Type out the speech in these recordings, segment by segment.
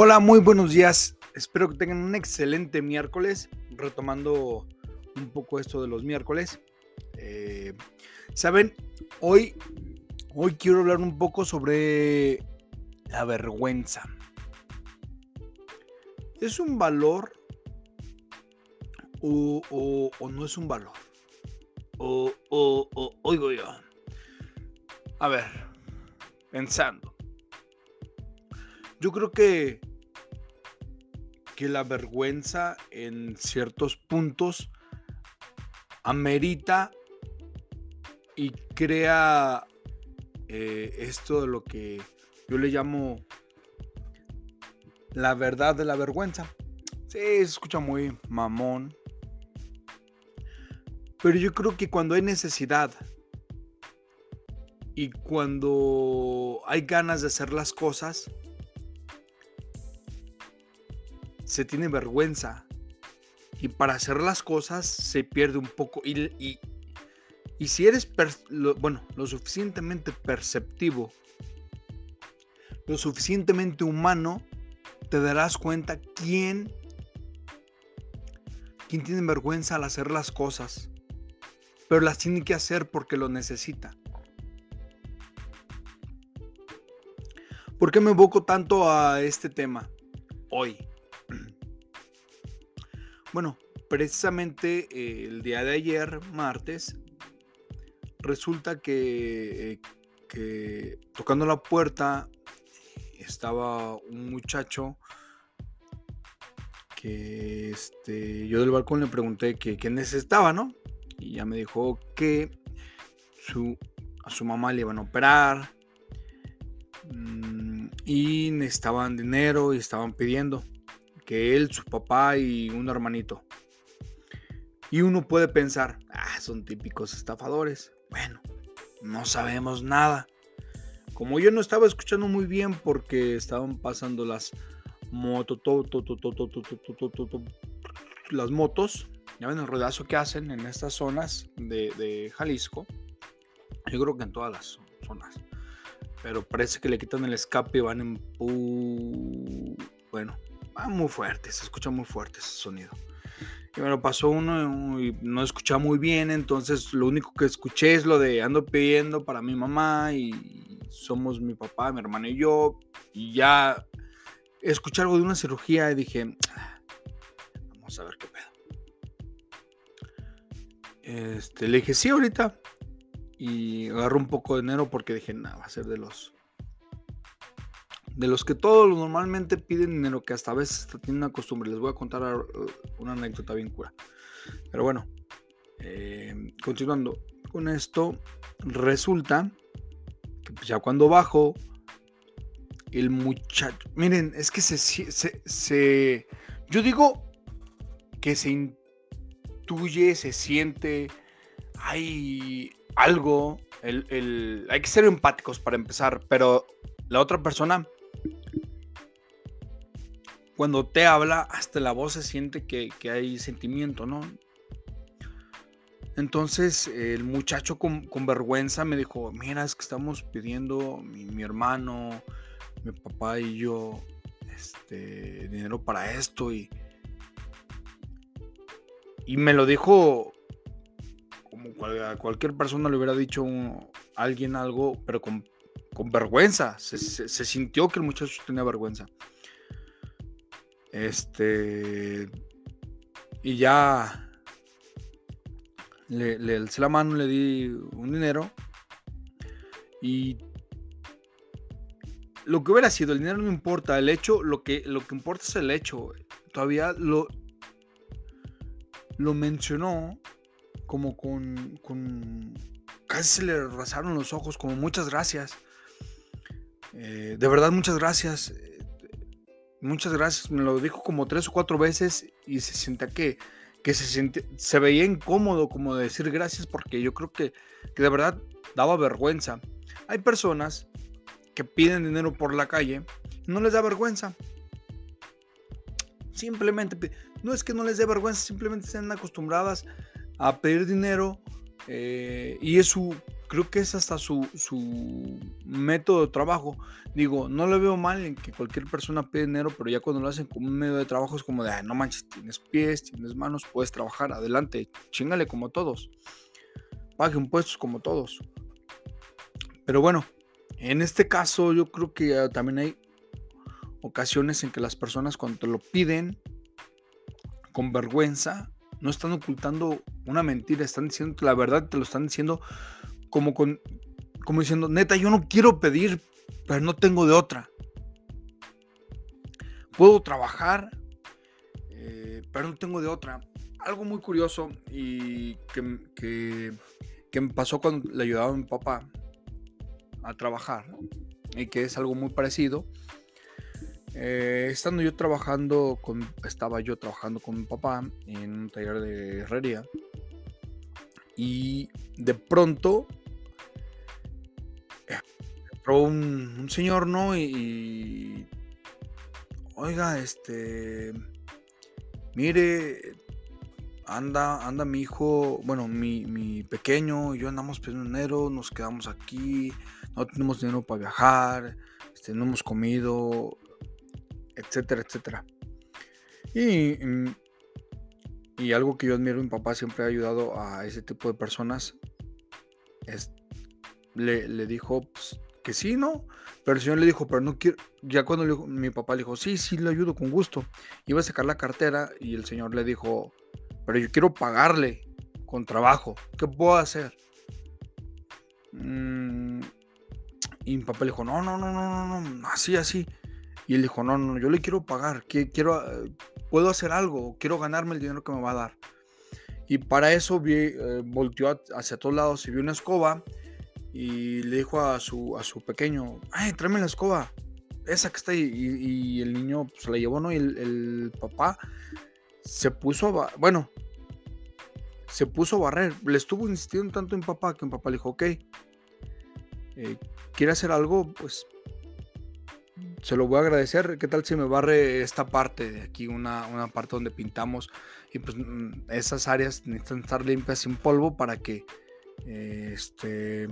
Hola, muy buenos días. Espero que tengan un excelente miércoles, retomando un poco esto de los miércoles. Eh, Saben, hoy, hoy quiero hablar un poco sobre la vergüenza. ¿Es un valor o, o no es un valor? O, oigo yo. A ver, pensando. Yo creo que, que la vergüenza en ciertos puntos amerita y crea eh, esto de lo que yo le llamo la verdad de la vergüenza. Sí, se escucha muy mamón. Pero yo creo que cuando hay necesidad y cuando hay ganas de hacer las cosas, se tiene vergüenza. Y para hacer las cosas se pierde un poco. Y, y, si eres, lo, bueno, lo suficientemente perceptivo, lo suficientemente humano, te darás cuenta quién, quién tiene vergüenza al hacer las cosas. Pero las tiene que hacer porque lo necesita. ¿Por qué me evoco tanto a este tema hoy? Bueno, precisamente eh, el día de ayer, martes, resulta que, que tocando la puerta estaba un muchacho que este, yo del balcón le pregunté que, qué necesitaba, ¿no? Y ya me dijo que su, a su mamá le iban a operar mm, y necesitaban dinero y estaban pidiendo que él, su papá y un hermanito. Y uno puede pensar, ah, son típicos estafadores. Bueno, no sabemos nada. Como yo no estaba escuchando muy bien porque estaban pasando las motos, las motos, ya ven el rodazo que hacen en estas zonas de, de Jalisco. Yo creo que en todas las zonas. Pero parece que le quitan el escape y van en... Bueno, muy fuerte, se escucha muy fuerte ese sonido. Y me lo pasó uno y no escuchaba muy bien, entonces lo único que escuché es lo de ando pidiendo para mi mamá y somos mi papá, mi hermano y yo. Y ya escuché algo de una cirugía y dije, ah, vamos a ver qué pedo. Este, le dije, sí, ahorita. Y agarró un poco de dinero porque dije, nada, va a ser de los de los que todos normalmente piden dinero, que hasta a veces tienen una costumbre. Les voy a contar uh, una anécdota bien cura. Pero bueno, eh, continuando con esto, resulta que pues, ya cuando bajo, el muchacho, miren, es que se, se, yo digo que se intuye, se siente, hay algo, el, hay que ser empáticos para empezar, pero la otra persona cuando te habla, hasta la voz se siente que, hay sentimiento, ¿no? Entonces el muchacho con, vergüenza me dijo, mira, es que estamos pidiendo mi, hermano, mi papá y yo este, dinero para esto y, y me lo dijo como cualquier persona le hubiera dicho a alguien algo, pero con, vergüenza. se, sintió que el muchacho tenía vergüenza. Este. Y ya. Le, le alcé la mano, le di un dinero. Y. Lo que hubiera sido, el dinero no importa. El hecho, lo que, lo que importa es el hecho. Todavía lo. Lo mencionó como con, con casi se le rasaron los ojos, como muchas gracias. Eh, de verdad, muchas gracias. Muchas gracias. Me lo dijo como tres o cuatro veces y se sentía que, que se, se veía incómodo como decir gracias porque yo creo que, que de verdad daba vergüenza. Hay personas que piden dinero por la calle no les da vergüenza. Simplemente, no es que no les dé vergüenza, simplemente están acostumbradas a pedir dinero eh, y es su, creo que es hasta su, método de trabajo. Digo, no le veo mal en que cualquier persona pide dinero, pero ya cuando lo hacen como un medio de trabajo es como de, no manches, tienes pies, tienes manos, puedes trabajar, adelante, chingale como todos. Pague impuestos como todos. Pero bueno, en este caso yo creo que ah, también hay ocasiones en que las personas cuando te lo piden con vergüenza, no están ocultando una mentira, están diciendo la verdad, te lo están diciendo como con como diciendo, neta, yo no quiero pedir, pero no tengo de otra. Puedo trabajar, eh, pero no tengo de otra. Algo muy curioso y que, que, me pasó cuando le ayudaba a mi papá a trabajar, y que es algo muy parecido. Eh, estando yo trabajando con, estaba yo trabajando con mi papá en un taller de herrería y de pronto un, señor, ¿no? Y, oiga, este, mire, anda, anda mi hijo, bueno, mi, mi pequeño, yo andamos dinero, nos quedamos aquí, no tenemos dinero para viajar, este, no hemos comido, etcétera, etcétera. Y, y algo que yo admiro, mi papá siempre ha ayudado a ese tipo de personas, es, le, le dijo pues, que sí, ¿no? Pero el señor le dijo, pero no quiero, ya cuando mi papá le dijo, sí, sí, le ayudo con gusto, iba a sacar la cartera y el señor le dijo, pero yo quiero pagarle con trabajo, ¿qué puedo hacer? Mm, y mi papá le dijo, no, no, no, no, no, no, así, así. Y él dijo, no, no, yo le quiero pagar, quiero, eh, puedo hacer algo, quiero ganarme el dinero que me va a dar. Y para eso vi, eh, volteó hacia todos lados y vio una escoba y le dijo a su, a su pequeño, ay, tráeme la escoba, esa que está ahí. Y, el niño pues, se la llevó, ¿no? Y el, papá se puso a, bueno, se puso a barrer. Le estuvo insistiendo tanto en papá que un papá le dijo, ok, eh, quiere hacer algo, pues se lo voy a agradecer. ¿Qué tal si me barre esta parte de aquí, una, parte donde pintamos? Y pues mm, esas áreas necesitan estar limpias sin polvo para que este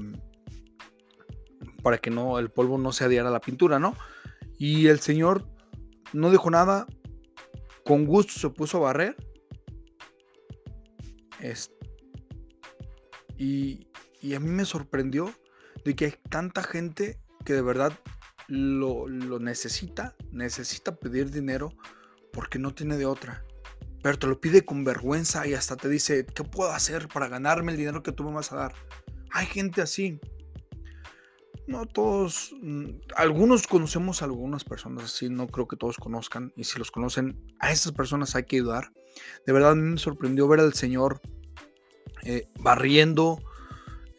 para que no el polvo no se adhiera a la pintura, ¿no? Y el señor no dijo nada, con gusto se puso a barrer. y, y a mí me sorprendió de que hay tanta gente que de verdad lo, necesita, necesita pedir dinero porque no tiene de otra. Pero te lo pide con vergüenza y hasta te dice, ¿qué puedo hacer para ganarme el dinero que tú me vas a dar? Hay gente así. No todos, mm, algunos conocemos a algunas personas así, no creo que todos conozcan. Y si los conocen, a esas personas hay que ayudar. De verdad me sorprendió ver al Señor eh, barriendo,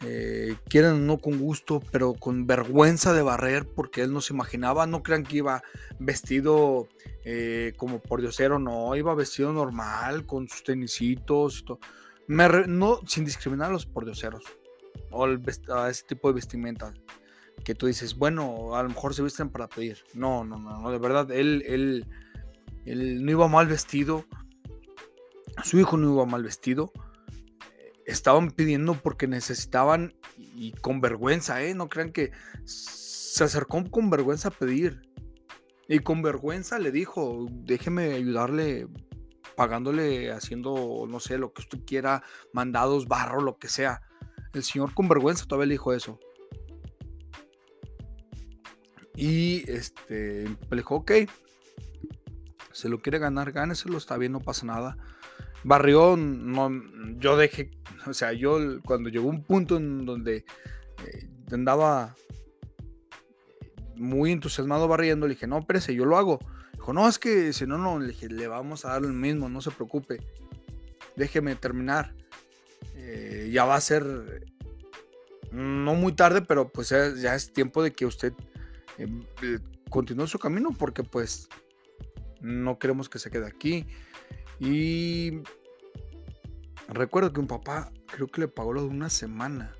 eh, quieren no con gusto, pero con vergüenza de barrer, porque él no se imaginaba, no crean que iba vestido eh, como por diosero, no, iba vestido normal, con sus tenisitos, no, sin discriminar a los pordioseros, o a ese tipo de vestimenta, que tú dices, bueno, a lo mejor se visten para pedir, no, no, no, no de verdad, él, él no iba mal vestido, su hijo no iba mal vestido, estaban pidiendo porque necesitaban y con vergüenza, ¿eh? No crean que se acercó con vergüenza a pedir. Y con vergüenza le dijo, déjeme ayudarle pagándole, haciendo, no sé, lo que usted quiera, mandados, barro, lo que sea. El señor con vergüenza todavía le dijo eso. Y este, le dijo, ok, se lo quiere ganar, gáneselo, está bien, no pasa nada. Barrió, no, yo dejé, o sea, yo cuando llegó un punto en donde eh, andaba muy entusiasmado barriendo, le dije, no, espérese, yo lo hago. Dijo, no, es que si no, no, le dije, le vamos a dar el mismo, no se preocupe. Déjeme terminar. Eh, ya va a ser no muy tarde, pero pues ya, es tiempo de que usted eh, continúe su camino porque pues no queremos que se quede aquí. Y recuerdo que un papá creo que le pagó lo de una semana.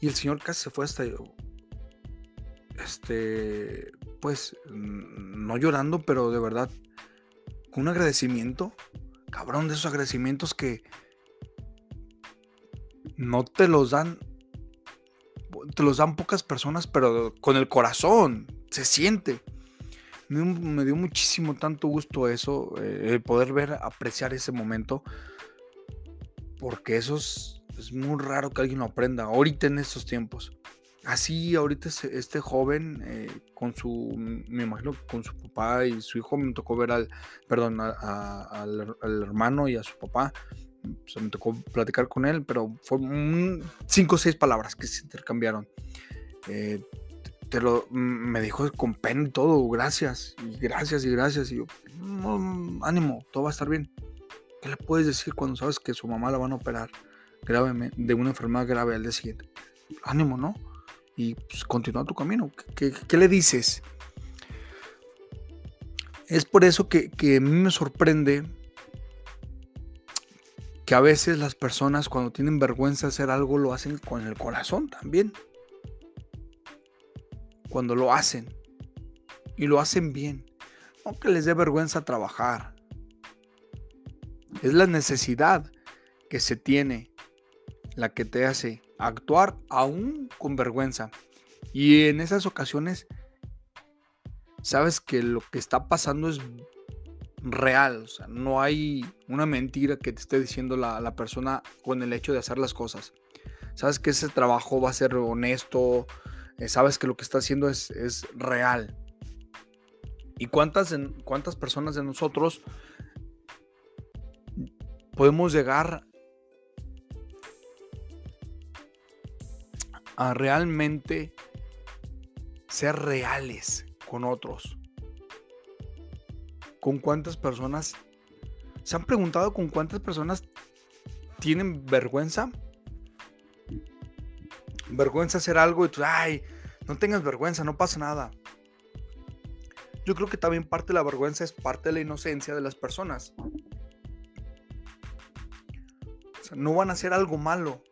Y el señor casi se fue hasta este pues no llorando, pero de verdad con un agradecimiento, cabrón, de esos agradecimientos que no te los dan, te los dan pocas personas, pero con el corazón, se siente. Me, dio muchísimo tanto gusto eso, eh, el poder ver, apreciar ese momento, porque eso es, es muy raro que alguien lo aprenda ahorita en estos tiempos. Así, ahorita este joven, eh, con su, me imagino con su papá y su hijo, me tocó ver al, perdón, al, hermano y a su papá. Se me tocó platicar con él, pero fue cinco o seis palabras que se intercambiaron. Eh, lo, me dijo con pena y todo, gracias, y gracias, y gracias. Y yo, ánimo, todo va a estar bien. ¿Qué le puedes decir cuando sabes que su mamá la van a operar gravemente, de una enfermedad grave al día siguiente? Ánimo, ¿no? y pues, continúa tu camino. ¿Qué, le dices? Es por eso que, que, a mí me sorprende que a veces las personas cuando tienen vergüenza de hacer algo lo hacen con el corazón también. Cuando lo hacen y lo hacen bien. No que les dé vergüenza trabajar. Es la necesidad que se tiene la que te hace actuar aún con vergüenza. Y en esas ocasiones, sabes que lo que está pasando es real, no hay una mentira que te esté diciendo la, persona con el hecho de hacer las cosas. Sabes que ese trabajo va a ser honesto, eh, sabes que lo que está haciendo es, es real. ¿Y cuántas, cuántas personas de nosotros podemos llegar a realmente ser reales con otros. ¿Con cuántas personas? ¿Se han preguntado con cuántas personas tienen vergüenza? Vergüenza hacer algo y tú, ay, no tengas vergüenza, no pasa nada. Yo creo que también parte de la vergüenza es parte de la inocencia de las personas. O sea, no van a hacer algo malo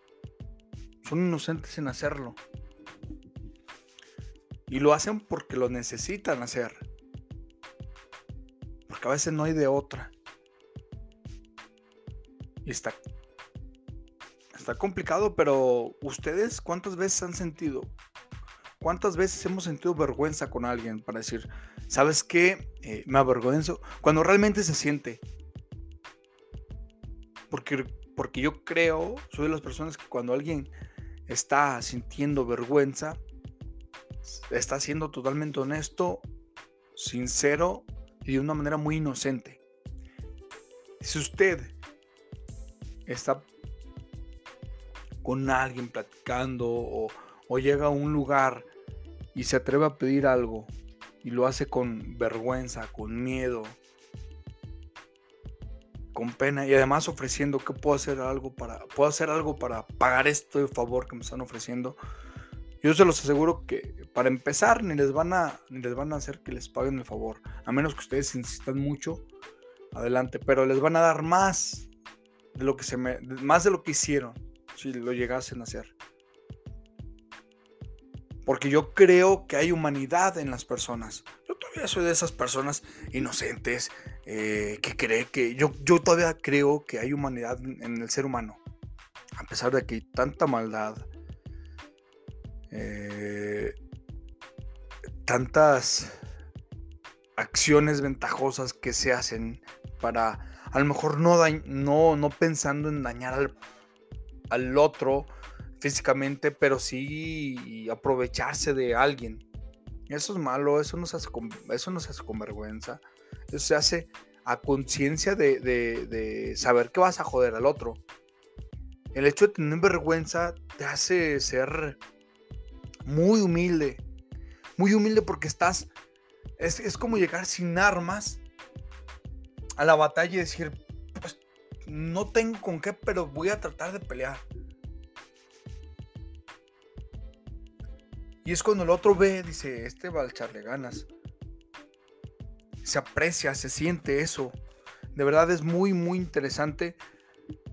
son inocentes en hacerlo. Y lo hacen porque lo necesitan hacer. Porque a veces no hay de otra. Y está, está complicado, pero ustedes cuántas veces han sentido, cuántas veces hemos sentido vergüenza con alguien para decir, ¿sabes qué? Eh, me avergüenzo. Cuando realmente se siente. Porque, porque yo creo, soy de las personas que cuando alguien está sintiendo vergüenza, está siendo totalmente honesto, sincero y de una manera muy inocente. Si usted está con alguien platicando o, llega a un lugar y se atreve a pedir algo y lo hace con vergüenza, con miedo, con pena y además ofreciendo que puedo hacer algo para puedo hacer algo para pagar este favor que me están ofreciendo. Yo se los aseguro que para empezar ni les van a ni les van a hacer que les paguen el favor, a menos que ustedes insistan mucho. Adelante, pero les van a dar más de lo que se me más de lo que hicieron si lo llegasen a hacer. Porque yo creo que hay humanidad en las personas. Yo todavía soy de esas personas inocentes eh, que cree que yo, yo todavía creo que hay humanidad en el ser humano. A pesar de que hay tanta maldad, eh, tantas acciones ventajosas que se hacen para a lo mejor no, no, no pensando en dañar al, al otro físicamente, pero sí aprovecharse de alguien. Eso es malo, eso no se hace con, hace con vergüenza. Eso se hace a conciencia de, saber que vas a joder al otro. El hecho de tener vergüenza te hace ser muy humilde. Muy humilde porque estás... Es, es como llegar sin armas a la batalla y decir, no tengo con qué, pero voy a tratar de pelear. Y es cuando el otro ve, dice, este va a echarle ganas se aprecia, se siente eso. De verdad es muy, muy interesante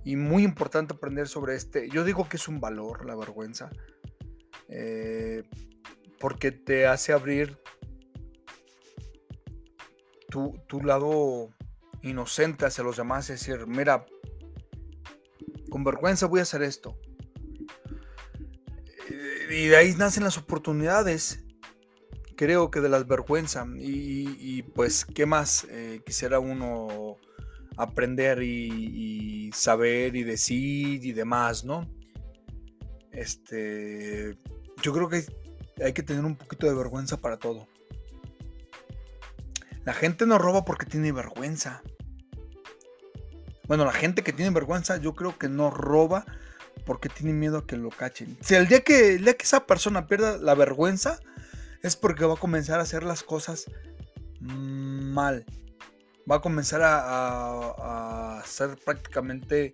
y muy importante aprender sobre este. Yo digo que es un valor la vergüenza, eh, porque te hace abrir tu, tu lado inocente hacia los demás, es decir, mira, con vergüenza voy a hacer esto. y de ahí nacen las oportunidades. Creo que de las vergüenza. Y, pues, ¿qué más eh, quisiera uno aprender y, saber y decir y demás, ¿no? Este, yo creo que hay que tener un poquito de vergüenza para todo. La gente no roba porque tiene vergüenza. Bueno, la gente que tiene vergüenza, yo creo que no roba porque tiene miedo a que lo cachen. Si el día que, el día que esa persona pierda la vergüenza, es porque va a comenzar a hacer las cosas mal va a comenzar a, hacer prácticamente,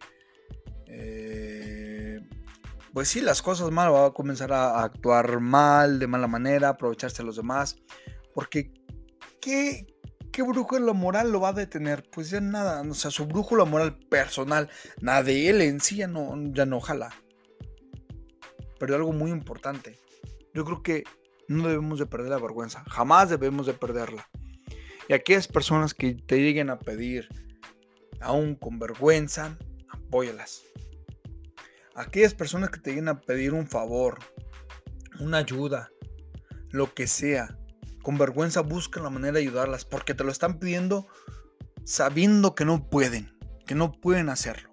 eh, pues sí, las cosas mal, va a comenzar a, actuar mal, de mala manera, aprovecharse de los demás, porque ¿qué, qué brújula moral lo va a detener? Pues ya nada, o sea, su brújula moral personal, nada de él en sí ya no, ya no jala. Pero algo muy importante, yo creo que no debemos de perder la vergüenza, jamás debemos de perderla. Y aquellas personas que te lleguen a pedir, aún con vergüenza, apóyalas. Aquellas personas que te lleguen a pedir un favor, una ayuda, lo que sea, con vergüenza busca la manera de ayudarlas porque te lo están pidiendo sabiendo que no pueden, que no pueden hacerlo.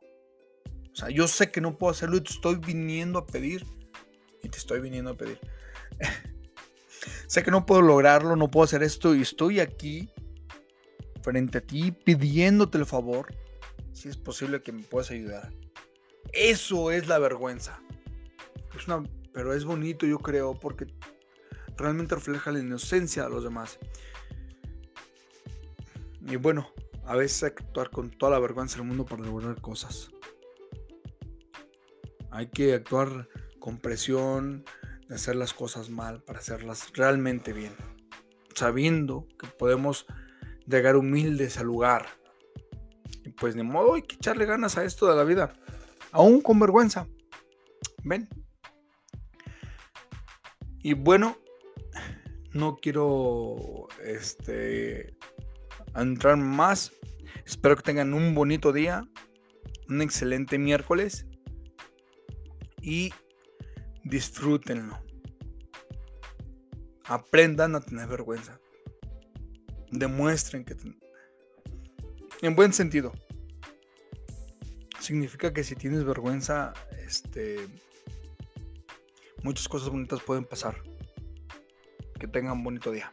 O sea, yo sé que no puedo hacerlo y te estoy viniendo a pedir y te estoy viniendo a pedir. sé que no puedo lograrlo, no puedo hacer esto y estoy aquí frente a ti pidiéndote el favor, si es posible que me puedas ayudar. Eso es la vergüenza. Es una, pero es bonito, yo creo, porque realmente refleja la inocencia de los demás. Y bueno, a veces hay que actuar con toda la vergüenza del mundo para lograr cosas. Hay que actuar con presión, de hacer las cosas mal para hacerlas realmente bien. Sabiendo que podemos llegar humildes al lugar. Y pues de modo hay que echarle ganas a esto de la vida. Aún con vergüenza. ¿Ven? Y bueno, no quiero este entrar más. Espero que tengan un bonito día, un excelente miércoles y disfrútenlo. Aprendan a tener vergüenza demuestren que... En buen sentido. Significa que si tienes vergüenza, este, muchas cosas bonitas pueden pasar. Que tengan un bonito día.